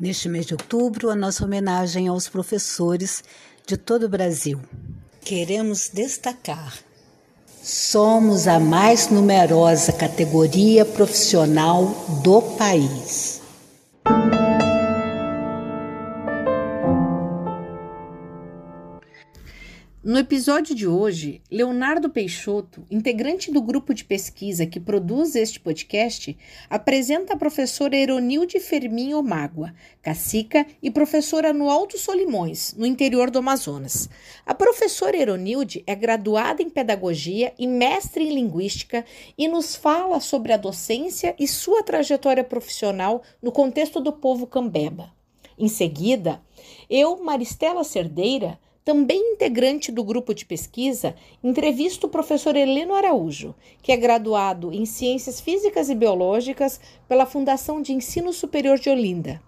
Neste mês de outubro, a nossa homenagem aos professores de todo o Brasil. Queremos destacar: somos a mais numerosa categoria profissional do país. No episódio de hoje, Leonardo Peixoto, integrante do grupo de pesquisa que produz este podcast, apresenta a professora Eronilde Fermin Omágua, cacica e professora no Alto Solimões, no interior do Amazonas. A professora Eronilde é graduada em pedagogia e mestre em linguística e nos fala sobre a docência e sua trajetória profissional no contexto do povo cambeba. Em seguida, eu, Maristela Cerdeira, também integrante do grupo de pesquisa, entrevisto o professor Heleno Araújo, que é graduado em Ciências Físicas e Biológicas pela Fundação de Ensino Superior de Olinda.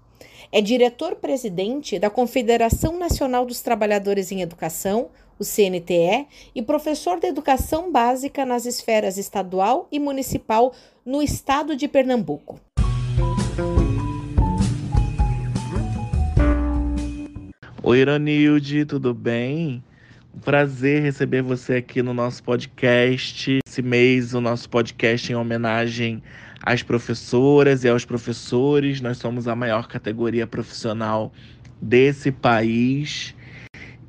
É diretor-presidente da Confederação Nacional dos Trabalhadores em Educação, o CNTE, e professor de educação básica nas esferas estadual e municipal no estado de Pernambuco. Oi, Ironilde, tudo bem? Um prazer receber você aqui no nosso podcast. Esse mês, o nosso podcast em homenagem às professoras e aos professores. Nós somos a maior categoria profissional desse país.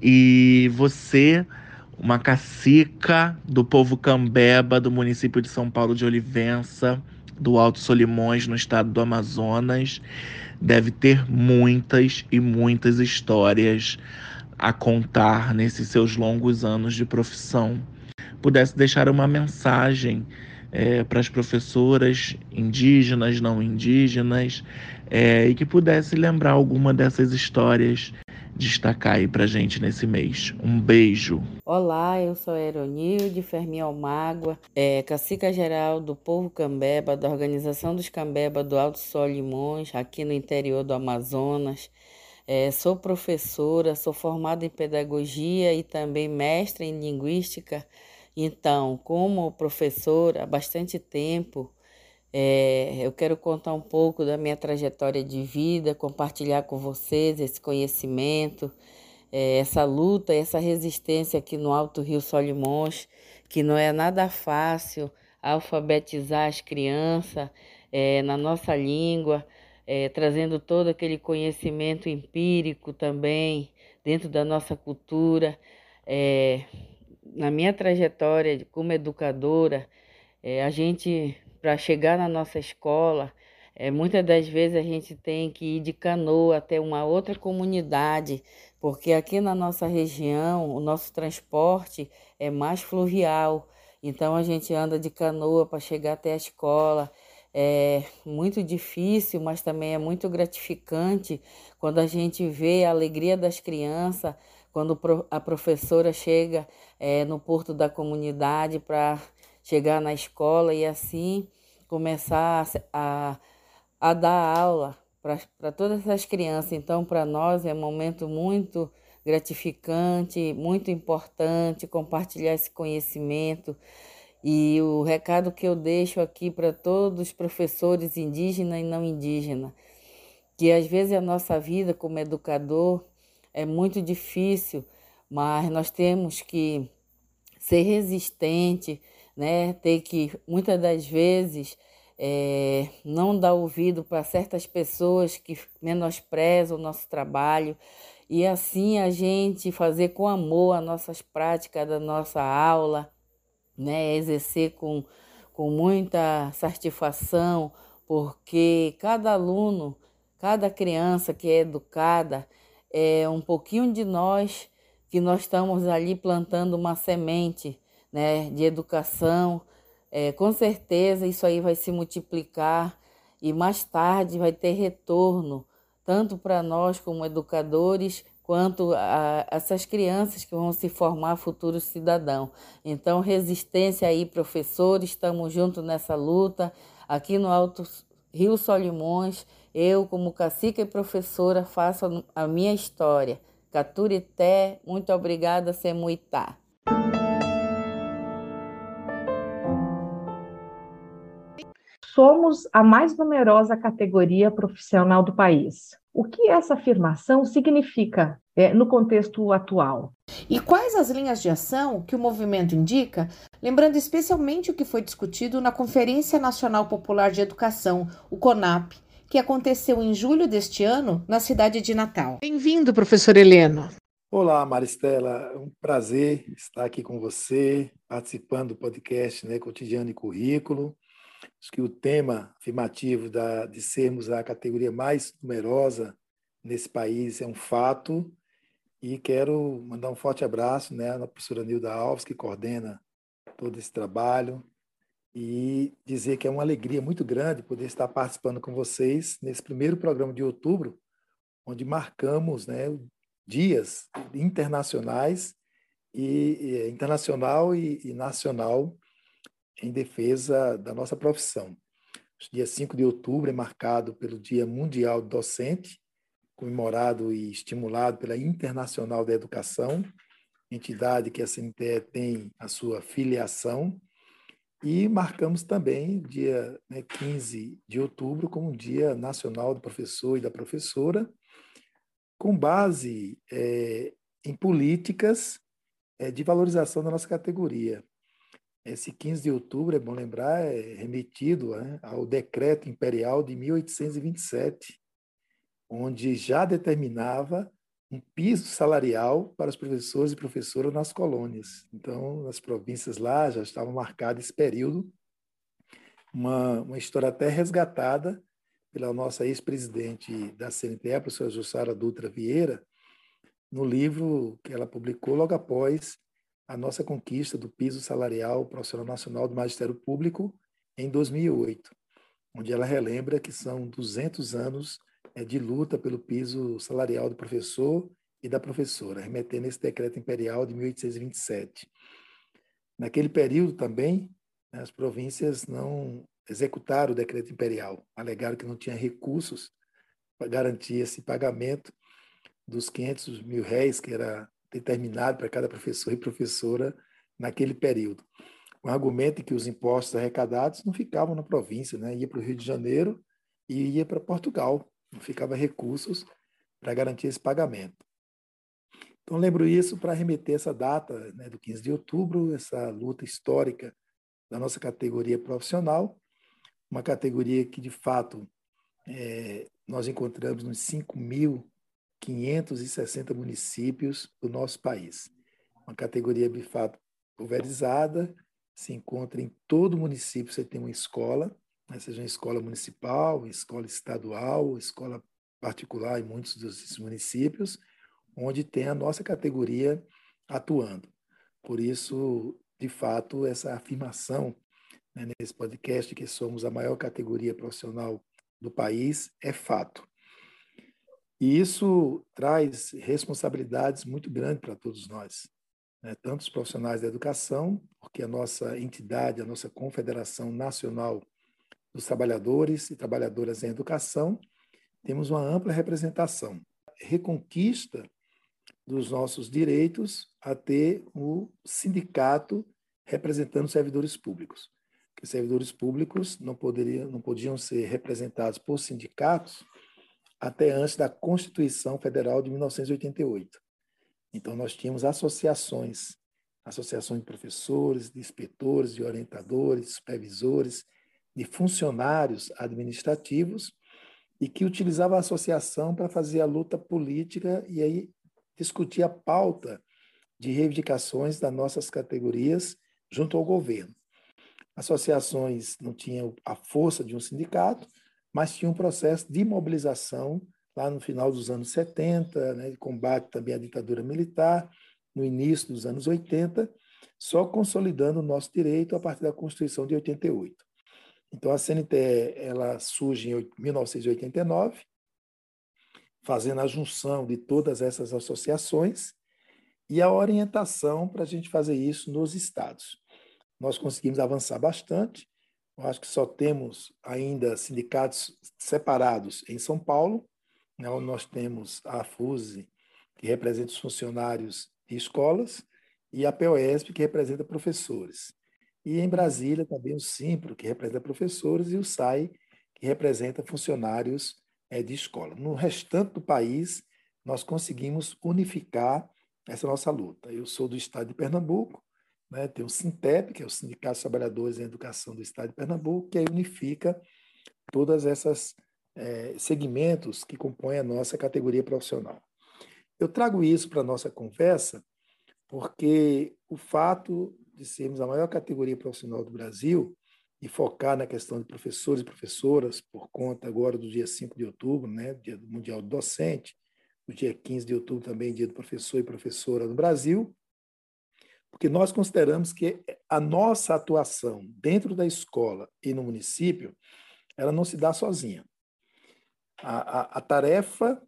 E você, uma cacica do povo cambeba do município de São Paulo de Olivença, do Alto Solimões, no estado do Amazonas deve ter muitas e muitas histórias a contar nesses seus longos anos de profissão. Pudesse deixar uma mensagem é, para as professoras indígenas, não indígenas, é, e que pudesse lembrar alguma dessas histórias destacar aí pra gente nesse mês. Um beijo. Olá, eu sou a Eronilde Fermi Almágua, é, cacica geral do povo Cambeba, da Organização dos Cambeba do Alto Sol Limões, aqui no interior do Amazonas. É, sou professora, sou formada em pedagogia e também mestre em linguística. Então, como professora há bastante tempo, é, eu quero contar um pouco da minha trajetória de vida, compartilhar com vocês esse conhecimento, é, essa luta, essa resistência aqui no Alto Rio Solimões, que não é nada fácil alfabetizar as crianças é, na nossa língua, é, trazendo todo aquele conhecimento empírico também dentro da nossa cultura. É, na minha trajetória como educadora, é, a gente para chegar na nossa escola, é, muitas das vezes a gente tem que ir de canoa até uma outra comunidade, porque aqui na nossa região o nosso transporte é mais fluvial. Então a gente anda de canoa para chegar até a escola. É muito difícil, mas também é muito gratificante quando a gente vê a alegria das crianças, quando a professora chega é, no porto da comunidade para chegar na escola e assim começar a, a dar aula para todas essas crianças. Então, para nós é um momento muito gratificante, muito importante compartilhar esse conhecimento. E o recado que eu deixo aqui para todos os professores indígenas e não indígenas, que às vezes a nossa vida como educador é muito difícil, mas nós temos que ser resistente, né? Ter que, muitas das vezes, é, não dar ouvido para certas pessoas que menosprezam o nosso trabalho e assim a gente fazer com amor as nossas práticas da nossa aula, né? Exercer com, com muita satisfação, porque cada aluno, cada criança que é educada, é um pouquinho de nós que nós estamos ali plantando uma semente né, de educação, É, com certeza isso aí vai se multiplicar e mais tarde vai ter retorno, tanto para nós como educadores, quanto a essas crianças que vão se formar futuros cidadãos. Então, resistência aí, professores, estamos juntos nessa luta. Aqui no Alto Rio Solimões, eu, como cacique e professora, faço a minha história. Caturité, muito obrigada, Semuitá. Somos a mais numerosa categoria profissional do país. O que essa afirmação significa é, no contexto atual? E quais as linhas de ação que o movimento indica, lembrando especialmente o que foi discutido na Conferência Nacional Popular de Educação, o CONAP, que aconteceu em julho deste ano na cidade de Natal. Bem-vindo, professor Heleno. Olá, Maristela. É um prazer estar aqui com você, participando do podcast né, Cotidiano e Currículo. Acho que o tema afirmativo da, de sermos a categoria mais numerosa nesse país é um fato. E quero mandar um forte abraço né, à professora Nilda Alves, que coordena todo esse trabalho, e dizer que é uma alegria muito grande poder estar participando com vocês nesse primeiro programa de outubro, onde marcamos né, dias internacionais e, e internacional e, e nacional em defesa da nossa profissão. Dia 5 de outubro é marcado pelo Dia Mundial do Docente, comemorado e estimulado pela Internacional da Educação, entidade que a CNTE tem a sua filiação, e marcamos também dia né, 15 de outubro como Dia Nacional do Professor e da Professora, com base é, em políticas é, de valorização da nossa categoria. Esse 15 de outubro, é bom lembrar, é remetido né, ao Decreto Imperial de 1827, onde já determinava um piso salarial para os professores e professoras nas colônias. Então, nas províncias lá já estava marcado esse período, uma, uma história até resgatada pela nossa ex-presidente da CNTE, a professora Jussara Dutra Vieira, no livro que ela publicou logo após a nossa conquista do piso salarial profissional nacional do Magistério Público em 2008, onde ela relembra que são 200 anos é, de luta pelo piso salarial do professor e da professora, remetendo esse decreto imperial de 1827. Naquele período também, né, as províncias não executaram o decreto imperial, alegaram que não tinha recursos para garantir esse pagamento dos 500 mil réis que era determinado para cada professor e professora naquele período. O argumento é que os impostos arrecadados não ficavam na província, né? ia para o Rio de Janeiro e ia para Portugal, não ficava recursos para garantir esse pagamento. Então, lembro isso para remeter essa data né, do 15 de outubro, essa luta histórica da nossa categoria profissional, uma categoria que, de fato, é, nós encontramos nos 5 mil 560 municípios do nosso país. Uma categoria, de fato, pulverizada, se encontra em todo município, você tem uma escola, né, seja uma escola municipal, escola estadual, escola particular em muitos desses municípios, onde tem a nossa categoria atuando. Por isso, de fato, essa afirmação né, nesse podcast que somos a maior categoria profissional do país é fato. E isso traz responsabilidades muito grandes para todos nós, né? tanto os profissionais da educação, porque a nossa entidade, a nossa Confederação Nacional dos Trabalhadores e Trabalhadoras em Educação, temos uma ampla representação. Reconquista dos nossos direitos a ter o sindicato representando servidores públicos. Porque servidores públicos não poderiam, não podiam ser representados por sindicatos até antes da Constituição Federal de 1988. Então, nós tínhamos associações, associações de professores, de inspetores, de orientadores, supervisores, de funcionários administrativos, e que utilizavam a associação para fazer a luta política e aí discutir a pauta de reivindicações das nossas categorias junto ao governo. Associações não tinham a força de um sindicato, mas tinha um processo de mobilização lá no final dos anos 70, né, de combate também à ditadura militar, no início dos anos 80, só consolidando o nosso direito a partir da Constituição de 88. Então, a CNTE ela surge em 1989, fazendo a junção de todas essas associações e a orientação para a gente fazer isso nos estados. Nós conseguimos avançar bastante. Eu acho que só temos ainda sindicatos separados em São Paulo. Né? Nós temos a FUSE, que representa os funcionários e escolas, e a POESP, que representa professores. E em Brasília também o Simpro, que representa professores, e o SAI, que representa funcionários é, de escola. No restante do país, nós conseguimos unificar essa nossa luta. Eu sou do estado de Pernambuco, né, tem o Sintep, que é o Sindicato dos Trabalhadores em Educação do estado de Pernambuco, que aí unifica todas essas é, segmentos que compõem a nossa categoria profissional. Eu trago isso para a nossa conversa porque o fato de sermos a maior categoria profissional do Brasil e focar na questão de professores e professoras, por conta agora do dia 5 de outubro, né, Dia Mundial do Docente, o dia 15 de outubro também, Dia do Professor e Professora no Brasil, porque nós consideramos que a nossa atuação dentro da escola e no município, ela não se dá sozinha. A, a, a tarefa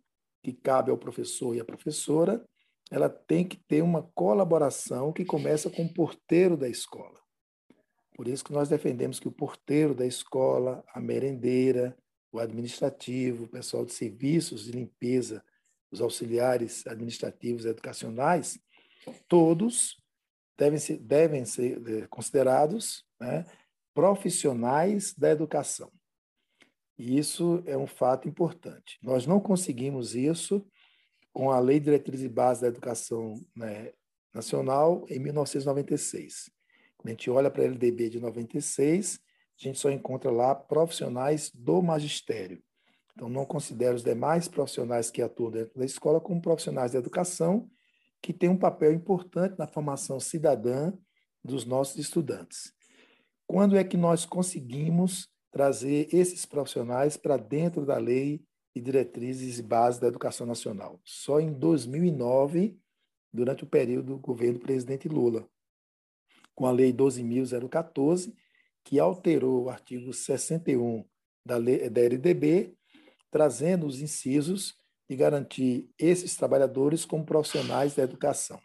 que cabe ao professor e à professora ela tem que ter uma colaboração que começa com o porteiro da escola. Por isso que nós defendemos que o porteiro da escola, a merendeira, o administrativo, o pessoal de serviços de limpeza, os auxiliares administrativos e educacionais, todos devem ser, devem ser eh, considerados né, profissionais da educação. E isso é um fato importante. Nós não conseguimos isso com a Lei de Diretrizes e Bases da Educação né, Nacional em 1996. Quando a gente olha para a LDB de 96, a gente só encontra lá profissionais do magistério. Então, não considero os demais profissionais que atuam dentro da escola como profissionais da educação, que têm um papel importante na formação cidadã dos nossos estudantes. Quando é que nós conseguimos trazer esses profissionais para dentro da lei e diretrizes e bases da educação nacional. Só em 2009, durante o período do governo do presidente Lula, com a Lei 12.014, que alterou o artigo 61 da, lei, da LDB, trazendo os incisos de garantir esses trabalhadores como profissionais da educação.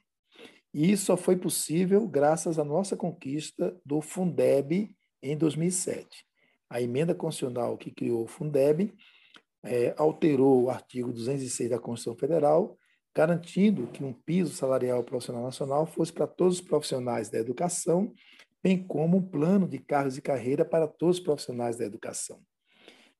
E isso só foi possível graças à nossa conquista do Fundeb em 2007. A emenda constitucional que criou o Fundeb é, alterou o artigo 206 da Constituição Federal, garantindo que um piso salarial profissional nacional fosse para todos os profissionais da educação, bem como um plano de cargos e carreira para todos os profissionais da educação.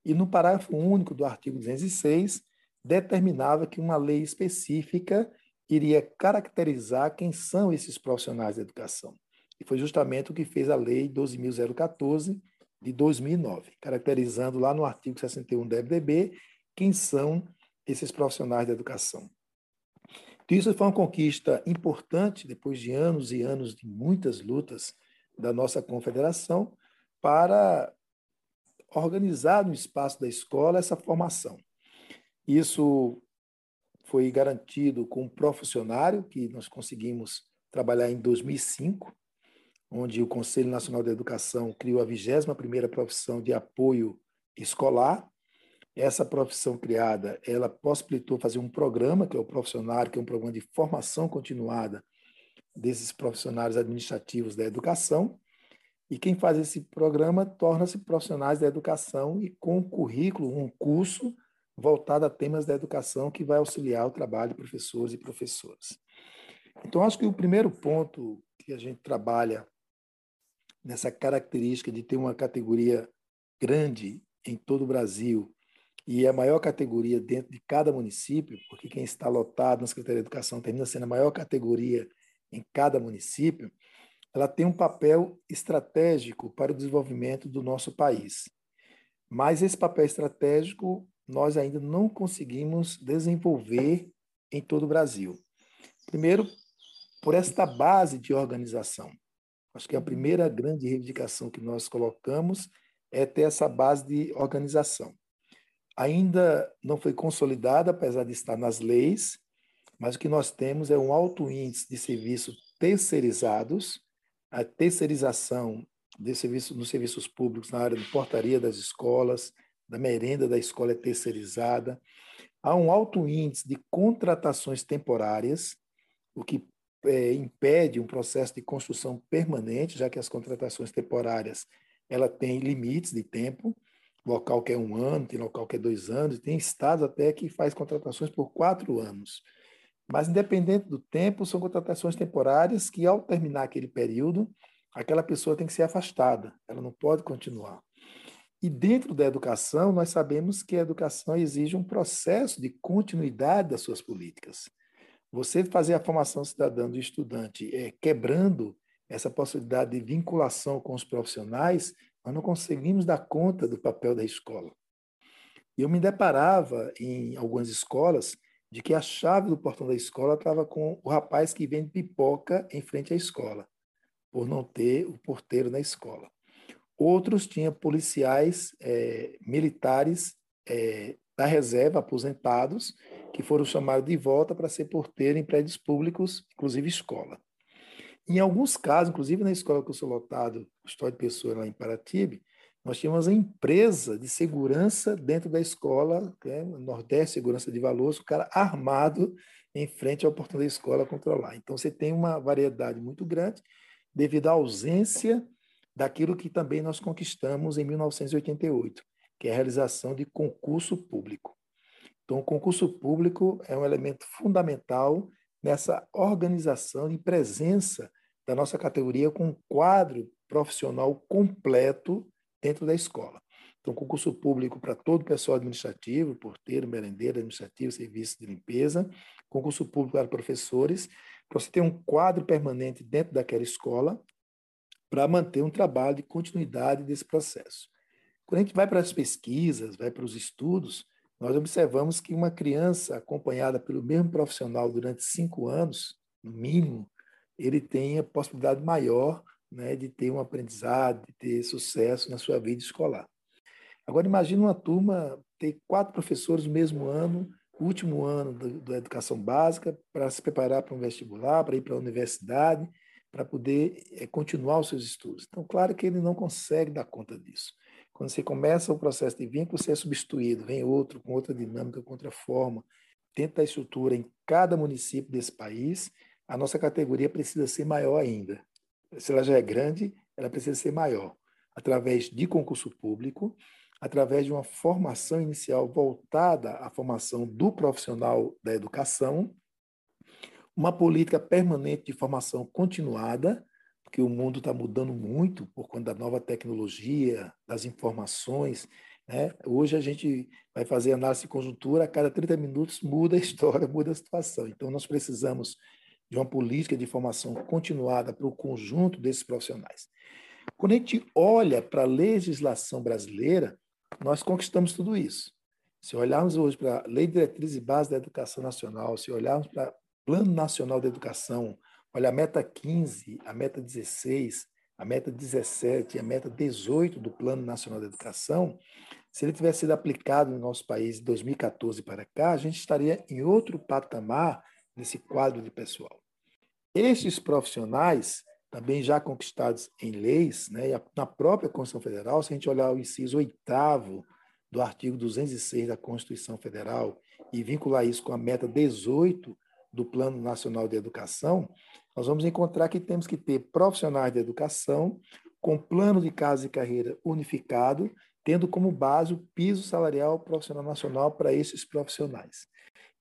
E no parágrafo único do artigo 206, determinava que uma lei específica iria caracterizar quem são esses profissionais da educação. E foi justamente o que fez a Lei 12.014, de 2009, caracterizando lá no artigo 61 da FDB quem são esses profissionais da educação. Então, isso foi uma conquista importante, depois de anos e anos de muitas lutas da nossa confederação, para organizar no espaço da escola essa formação. Isso foi garantido com um profissionário que nós conseguimos trabalhar em 2005, onde o Conselho Nacional de Educação criou a 21ª profissão de apoio escolar. Essa profissão criada, ela possibilitou fazer um programa, que é o profissionário, que é um programa de formação continuada desses profissionais administrativos da educação. E quem faz esse programa torna-se profissionais da educação e com um currículo, um curso voltado a temas da educação que vai auxiliar o trabalho de professores e professoras. Então, acho que o primeiro ponto que a gente trabalha nessa característica de ter uma categoria grande em todo o Brasil e a maior categoria dentro de cada município, porque quem está lotado na Secretaria de Educação termina sendo a maior categoria em cada município, ela tem um papel estratégico para o desenvolvimento do nosso país. Mas esse papel estratégico nós ainda não conseguimos desenvolver em todo o Brasil. Primeiro, por esta base de organização. Acho que a primeira grande reivindicação que nós colocamos é ter essa base de organização. Ainda não foi consolidada, apesar de estar nas leis, mas o que nós temos é um alto índice de serviço terceirizados, a terceirização de serviço, nos serviços públicos na área de portaria das escolas, da merenda da escola é terceirizada. Há um alto índice de contratações temporárias, o que é, impede um processo de construção permanente, já que as contratações temporárias ela tem limites de tempo, local que é um ano, tem local que é dois anos, tem estados até que faz contratações por quatro anos. Mas, independente do tempo, são contratações temporárias que, ao terminar aquele período, aquela pessoa tem que ser afastada, ela não pode continuar. E dentro da educação, nós sabemos que a educação exige um processo de continuidade das suas políticas. Você fazer a formação cidadã do estudante é, quebrando essa possibilidade de vinculação com os profissionais, nós não conseguimos dar conta do papel da escola. Eu me deparava em algumas escolas de que a chave do portão da escola estava com o rapaz que vende pipoca em frente à escola, por não ter o porteiro na escola. Outros tinham policiais é, militares é, da reserva, aposentados, que foram chamados de volta para ser porteiro em prédios públicos, inclusive escola. Em alguns casos, inclusive na escola que eu sou lotado, História de Pessoa, lá em Paratibe, nós tínhamos a empresa de segurança dentro da escola, é Nordeste Segurança de Valores, o cara armado em frente ao portão da escola controlar. Então, você tem uma variedade muito grande devido à ausência daquilo que também nós conquistamos em 1988, que é a realização de concurso público. Então, o concurso público é um elemento fundamental nessa organização e presença da nossa categoria com um quadro profissional completo dentro da escola. Então, concurso público para todo o pessoal administrativo, porteiro, merendeiro, administrativo, serviço de limpeza, concurso público para professores, para você ter um quadro permanente dentro daquela escola para manter um trabalho de continuidade desse processo. Quando a gente vai para as pesquisas, vai para os estudos, nós observamos que uma criança acompanhada pelo mesmo profissional durante cinco anos, no mínimo, ele tem a possibilidade maior né, de ter um aprendizado, de ter sucesso na sua vida escolar. Agora, imagine uma turma ter quatro professores no mesmo ano, último ano da educação básica, para se preparar para um vestibular, para ir para a universidade, para poder é, continuar os seus estudos. Então, claro que ele não consegue dar conta disso. Quando você começa o processo de vínculo, você é substituído, vem outro, com outra dinâmica, com outra forma. Dentro da estrutura em cada município desse país, a nossa categoria precisa ser maior ainda. Se ela já é grande, ela precisa ser maior, através de concurso público, através de uma formação inicial voltada à formação do profissional da educação, uma política permanente de formação continuada, porque o mundo está mudando muito por conta da nova tecnologia, das informações. Né? Hoje a gente vai fazer análise de conjuntura, a cada 30 minutos muda a história, muda a situação. Então, nós precisamos de uma política de formação continuada para o conjunto desses profissionais. Quando a gente olha para a legislação brasileira, nós conquistamos tudo isso. Se olharmos hoje para a Lei de Diretriz e Base da Educação Nacional, se olharmos para Plano Nacional de Educação, olha a meta 15, a meta 16, a meta 17 e a meta 18 do Plano Nacional de Educação, se ele tivesse sido aplicado no nosso país de 2014 para cá, a gente estaria em outro patamar nesse quadro de pessoal. Estes profissionais, também já conquistados em leis, né, na própria Constituição Federal, se a gente olhar o inciso oitavo do artigo 206 da Constituição Federal e vincular isso com a meta 18 do Plano Nacional de Educação, nós vamos encontrar que temos que ter profissionais de educação com plano de casa e carreira unificado, tendo como base o piso salarial profissional nacional para esses profissionais.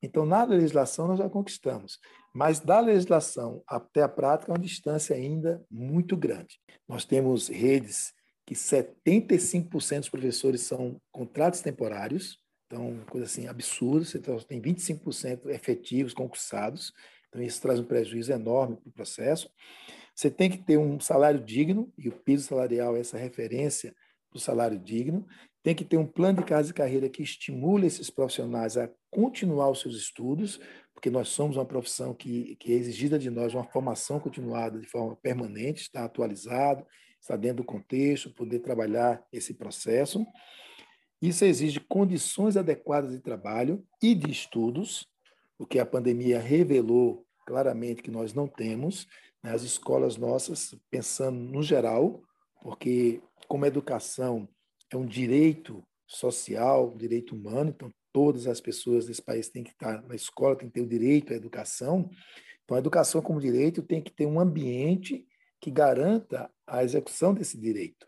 Então, na legislação nós já conquistamos, mas da legislação até a prática é uma distância ainda muito grande. Nós temos redes que 75% dos professores são contratos temporários, então, coisa assim absurda, você tem 25% efetivos concursados, então isso traz um prejuízo enorme para o processo. Você tem que ter um salário digno, e o piso salarial é essa referência para o salário digno. Tem que ter um plano de casa e carreira que estimule esses profissionais a continuar os seus estudos, porque nós somos uma profissão que, que é exigida de nós uma formação continuada de forma permanente, está atualizado, está dentro do contexto, poder trabalhar esse processo. Isso exige condições adequadas de trabalho e de estudos, o que a pandemia revelou claramente que nós não temos. Né? As escolas nossas, pensando no geral, porque como educação é um direito social, um direito humano, então todas as pessoas desse país têm que estar na escola, têm que ter o direito à educação. Então, a educação como direito tem que ter um ambiente que garanta a execução desse direito.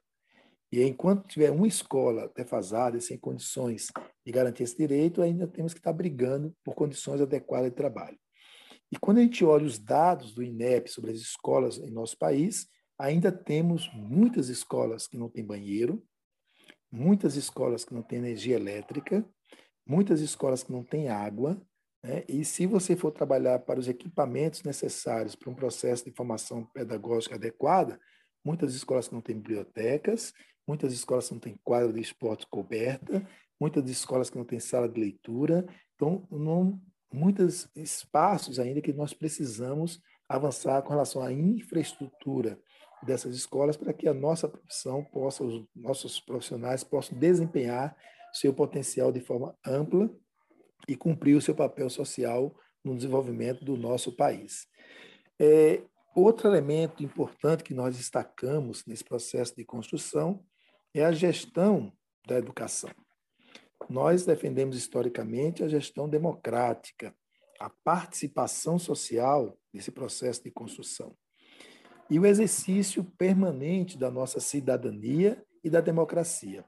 E enquanto tiver uma escola defasada, sem condições de garantir esse direito, ainda temos que estar brigando por condições adequadas de trabalho. E quando a gente olha os dados do INEP sobre as escolas em nosso país, ainda temos muitas escolas que não têm banheiro, muitas escolas que não têm energia elétrica, muitas escolas que não têm água, né? e se você for trabalhar para os equipamentos necessários para um processo de formação pedagógica adequada, muitas escolas que não têm bibliotecas, muitas escolas não têm quadra de esporte coberta, muitas escolas que não têm sala de leitura. Então, não, muitos espaços ainda que nós precisamos avançar com relação à infraestrutura dessas escolas para que a nossa profissão possa, os nossos profissionais possam desempenhar seu potencial de forma ampla e cumprir o seu papel social no desenvolvimento do nosso país. É, outro elemento importante que nós destacamos nesse processo de construção é a gestão da educação. Nós defendemos historicamente a gestão democrática, a participação social nesse processo de construção e o exercício permanente da nossa cidadania e da democracia.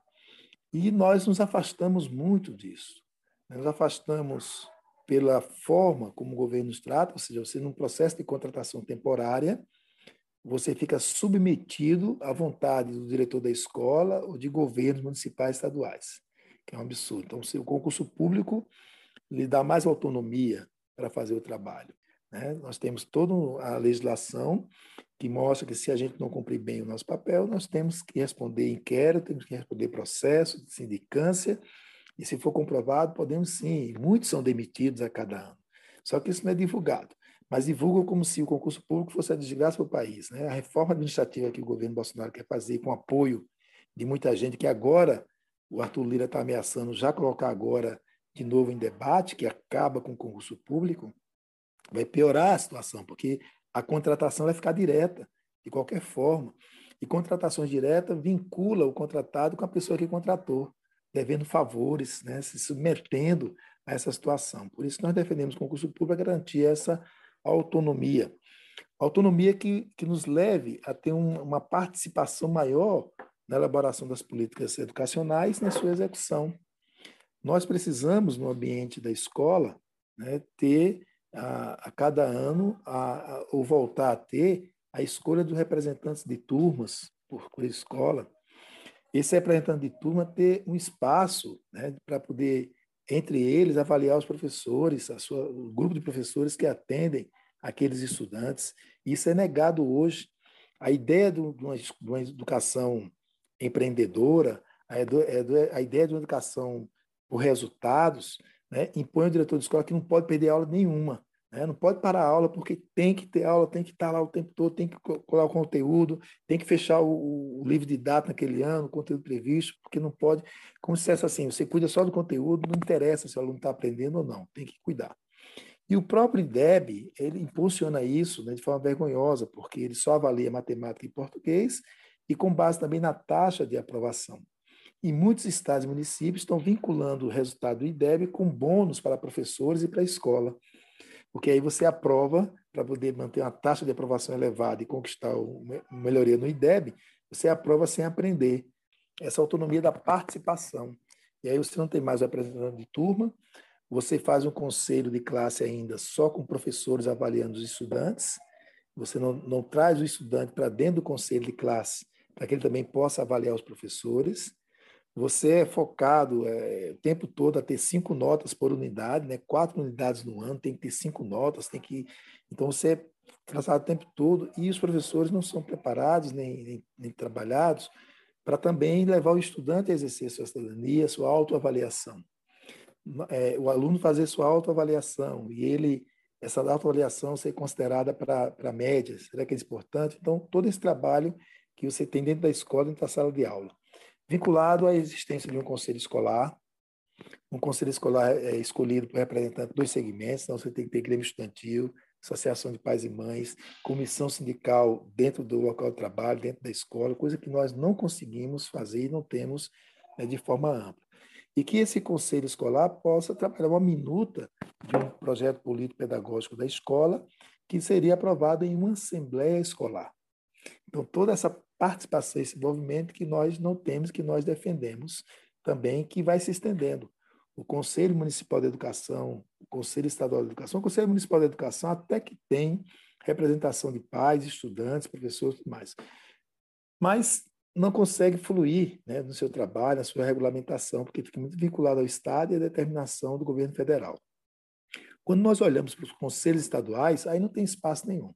E nós nos afastamos muito disso. Nos afastamos pela forma como o governo nos trata, ou seja, você num processo de contratação temporária, você fica submetido à vontade do diretor da escola ou de governos municipais estaduais, que é um absurdo. Então, o concurso público lhe dá mais autonomia para fazer o trabalho. Né? Nós temos toda a legislação que mostra que se a gente não cumprir bem o nosso papel, nós temos que responder inquérito, temos que responder processo de sindicância, e se for comprovado, podemos sim, muitos são demitidos a cada ano. Só que isso não é divulgado mas divulgam como se o concurso público fosse a desgraça para o país. Né? A reforma administrativa que o governo Bolsonaro quer fazer, com apoio de muita gente, que agora o Arthur Lira está ameaçando já colocar agora de novo em debate, que acaba com o concurso público, vai piorar a situação, porque a contratação vai ficar direta, de qualquer forma. E contratações diretas vincula o contratado com a pessoa que contratou, devendo favores, né, se submetendo a essa situação. Por isso, nós defendemos o concurso público para garantir essa autonomia. Autonomia que, que nos leve a ter um, uma participação maior na elaboração das políticas educacionais na sua execução. Nós precisamos, no ambiente da escola, né, ter a, a, cada ano, a, a, ou voltar a ter, a escolha dos representantes de turmas por, por escola. Esse representante de turma ter um espaço né, para poder entre eles, avaliar os professores, sua, o grupo de professores que atendem aqueles estudantes. Isso é negado hoje. A ideia de uma, de uma educação empreendedora, a, a, ideia de uma educação por resultados, né, impõe ao diretor de escola que não pode perder aula nenhuma. Né? Não pode parar a aula porque tem que ter aula, tem que estar lá o tempo todo, tem que colar o conteúdo, tem que fechar o, o livro de data naquele ano, o conteúdo previsto, porque não pode. Como se dissesse assim, você cuida só do conteúdo, não interessa se o aluno está aprendendo ou não, tem que cuidar. E o próprio IDEB, ele impulsiona isso né, de forma vergonhosa, porque ele só avalia matemática e português e com base também na taxa de aprovação. E muitos estados e municípios estão vinculando o resultado do IDEB com bônus para professores e para a escola porque aí você aprova para poder manter uma taxa de aprovação elevada e conquistar uma melhoria no IDEB, você aprova sem aprender. Essa autonomia da participação. E aí você não tem mais o representante de turma, você faz um conselho de classe ainda só com professores avaliando os estudantes, você não, não traz o estudante para dentro do conselho de classe, para que ele também possa avaliar os professores, você é focado é, o tempo todo a ter cinco notas por unidade, né? quatro unidades no ano, tem que ter cinco notas, tem que. Então você é traçado o tempo todo e os professores não são preparados nem, nem, nem trabalhados para também levar o estudante a exercer sua cidadania, sua autoavaliação. É, o aluno fazer sua autoavaliação e ele, essa autoavaliação ser considerada para a média, será que é importante? Então, todo esse trabalho que você tem dentro da escola, dentro da sala de aula vinculado à existência de um conselho escolar. Um conselho escolar é escolhido por representante dos segmentos, então você tem que ter grêmio estudantil, associação de pais e mães, comissão sindical dentro do local de trabalho, dentro da escola, coisa que nós não conseguimos fazer e não temos né, de forma ampla. E que esse conselho escolar possa trabalhar uma minuta de um projeto político-pedagógico da escola que seria aprovado em uma assembleia escolar. Então, toda essa participação, esse movimento que nós não temos, que nós defendemos também, que vai se estendendo o Conselho Municipal de Educação, o Conselho Estadual de Educação, o Conselho Municipal de Educação até que tem representação de pais, estudantes, professores e tudo mais. Mas não consegue fluir né, no seu trabalho, na sua regulamentação, porque fica muito vinculado ao Estado e à determinação do governo federal. Quando nós olhamos para os conselhos estaduais, aí não tem espaço nenhum.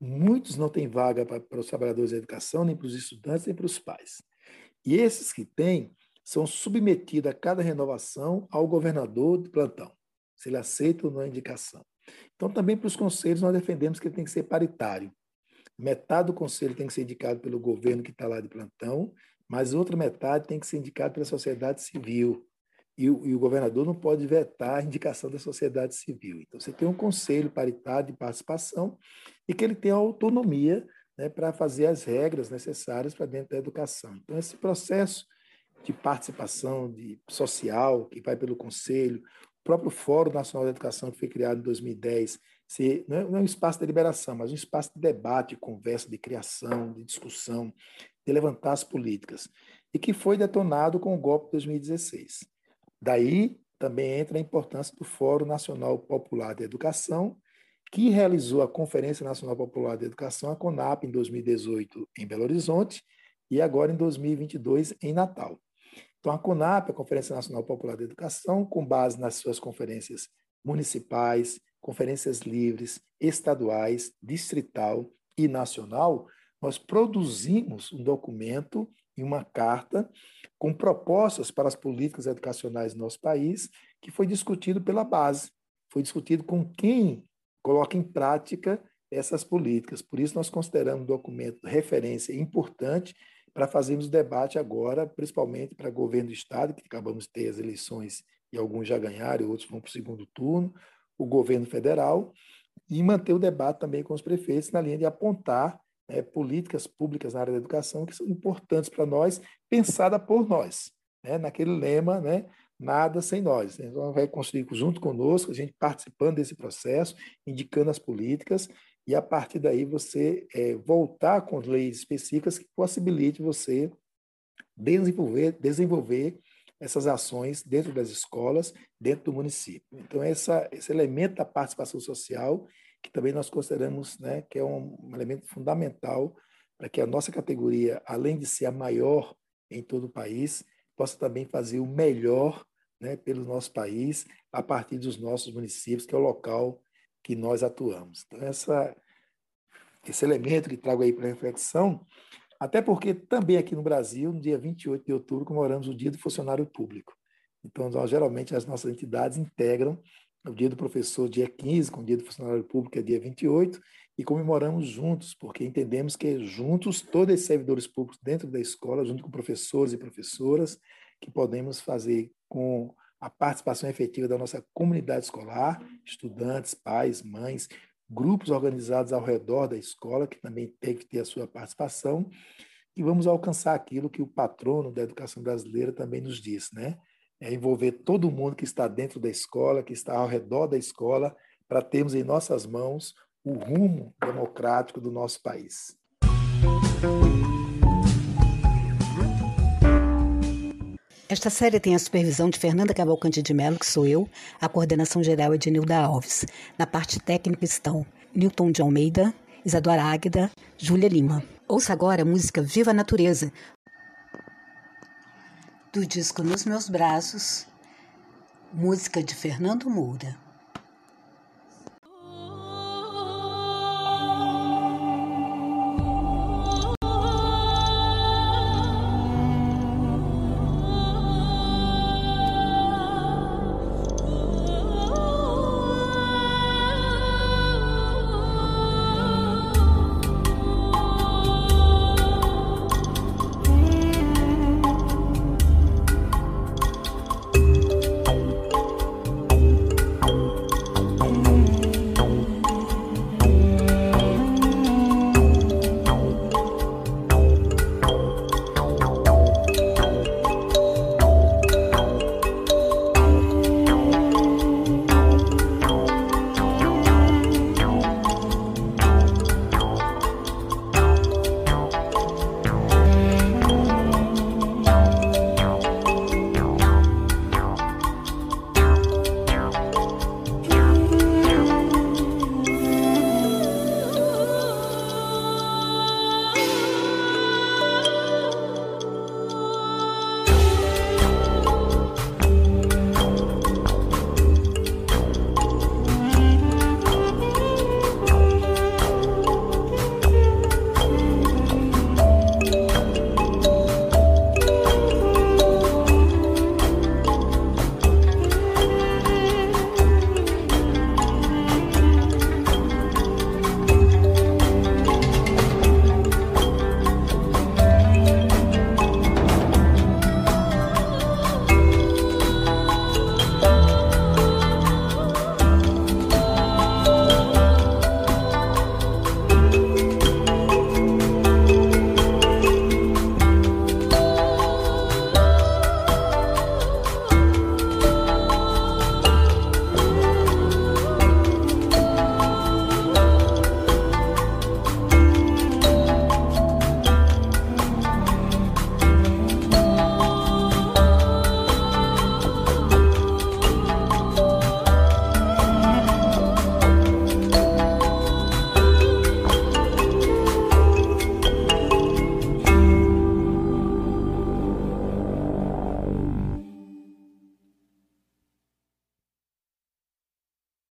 Muitos não têm vaga para, os trabalhadores da educação, nem para os estudantes, nem para os pais. E esses que têm, são submetidos a cada renovação ao governador de plantão, se ele aceita ou não a indicação. Então, também para os conselhos, nós defendemos que ele tem que ser paritário. Metade do conselho tem que ser indicado pelo governo que está lá de plantão, mas outra metade tem que ser indicado pela sociedade civil. E o, e o, governador não pode vetar a indicação da sociedade civil. Então, você tem um conselho paritário de participação e que ele tem autonomia né, para fazer as regras necessárias para dentro da educação. Então, esse processo de participação de social, que vai pelo Conselho, o próprio Fórum Nacional de Educação, que foi criado em 2010, se, não, é, não é um espaço de deliberação, mas um espaço de debate, de conversa, de criação, de discussão, de levantar as políticas, e que foi detonado com o golpe de 2016. Daí também entra a importância do Fórum Nacional Popular de Educação, que realizou a Conferência Nacional Popular de Educação, a CONAP, em 2018, em Belo Horizonte, e agora em 2022, em Natal. Então, a CONAP, a Conferência Nacional Popular de Educação, com base nas suas conferências municipais, conferências livres, estaduais, distrital e nacional, nós produzimos um documento e uma carta com propostas para as políticas educacionais do nosso país, que foi discutido pela base, foi discutido com quem coloca em prática essas políticas. Por isso, nós consideramos um documento referência importante para fazermos o debate agora, principalmente para governo do Estado, que acabamos de ter as eleições e alguns já ganharam, outros vão para o segundo turno, o governo federal, e manter o debate também com os prefeitos na linha de apontar né, políticas públicas na área da educação que são importantes para nós, pensada por nós, né, naquele lema, né, nada sem nós. Então, vai construir junto conosco, a gente participando desse processo, indicando as políticas e a partir daí você é, voltar com leis específicas que possibilite você desenvolver, desenvolver essas ações dentro das escolas, dentro do município. Então, essa, esse elemento da participação social, que também nós consideramos né, que é um, elemento fundamental para que a nossa categoria, além de ser a maior em todo o país, possa também fazer o melhor né, pelo nosso país, a partir dos nossos municípios, que é o local que nós atuamos. Então, essa, esse elemento que trago aí para reflexão, até porque também aqui no Brasil, no dia 28 de outubro, comemoramos o Dia do Funcionário Público. Então, nós, geralmente, as nossas entidades integram o Dia do Professor, dia 15, com o Dia do Funcionário Público, é dia 28, e comemoramos juntos, porque entendemos que juntos, todos os servidores públicos dentro da escola, junto com professores e professoras, que podemos fazer com a participação efetiva da nossa comunidade escolar, estudantes, pais, mães, grupos organizados ao redor da escola, que também tem que ter a sua participação, e vamos alcançar aquilo que o patrono da educação brasileira também nos diz, né? É envolver todo mundo que está dentro da escola, que está ao redor da escola, para termos em nossas mãos o rumo democrático do nosso país. Esta série tem a supervisão de Fernanda Cavalcante de Mello, que sou eu, a coordenação geral é de Nilda Alves. Na parte técnica estão Newton de Almeida, Isadora Águida, Júlia Lima. Ouça agora a música Viva a Natureza, do disco Nos Meus Braços, música de Fernando Moura.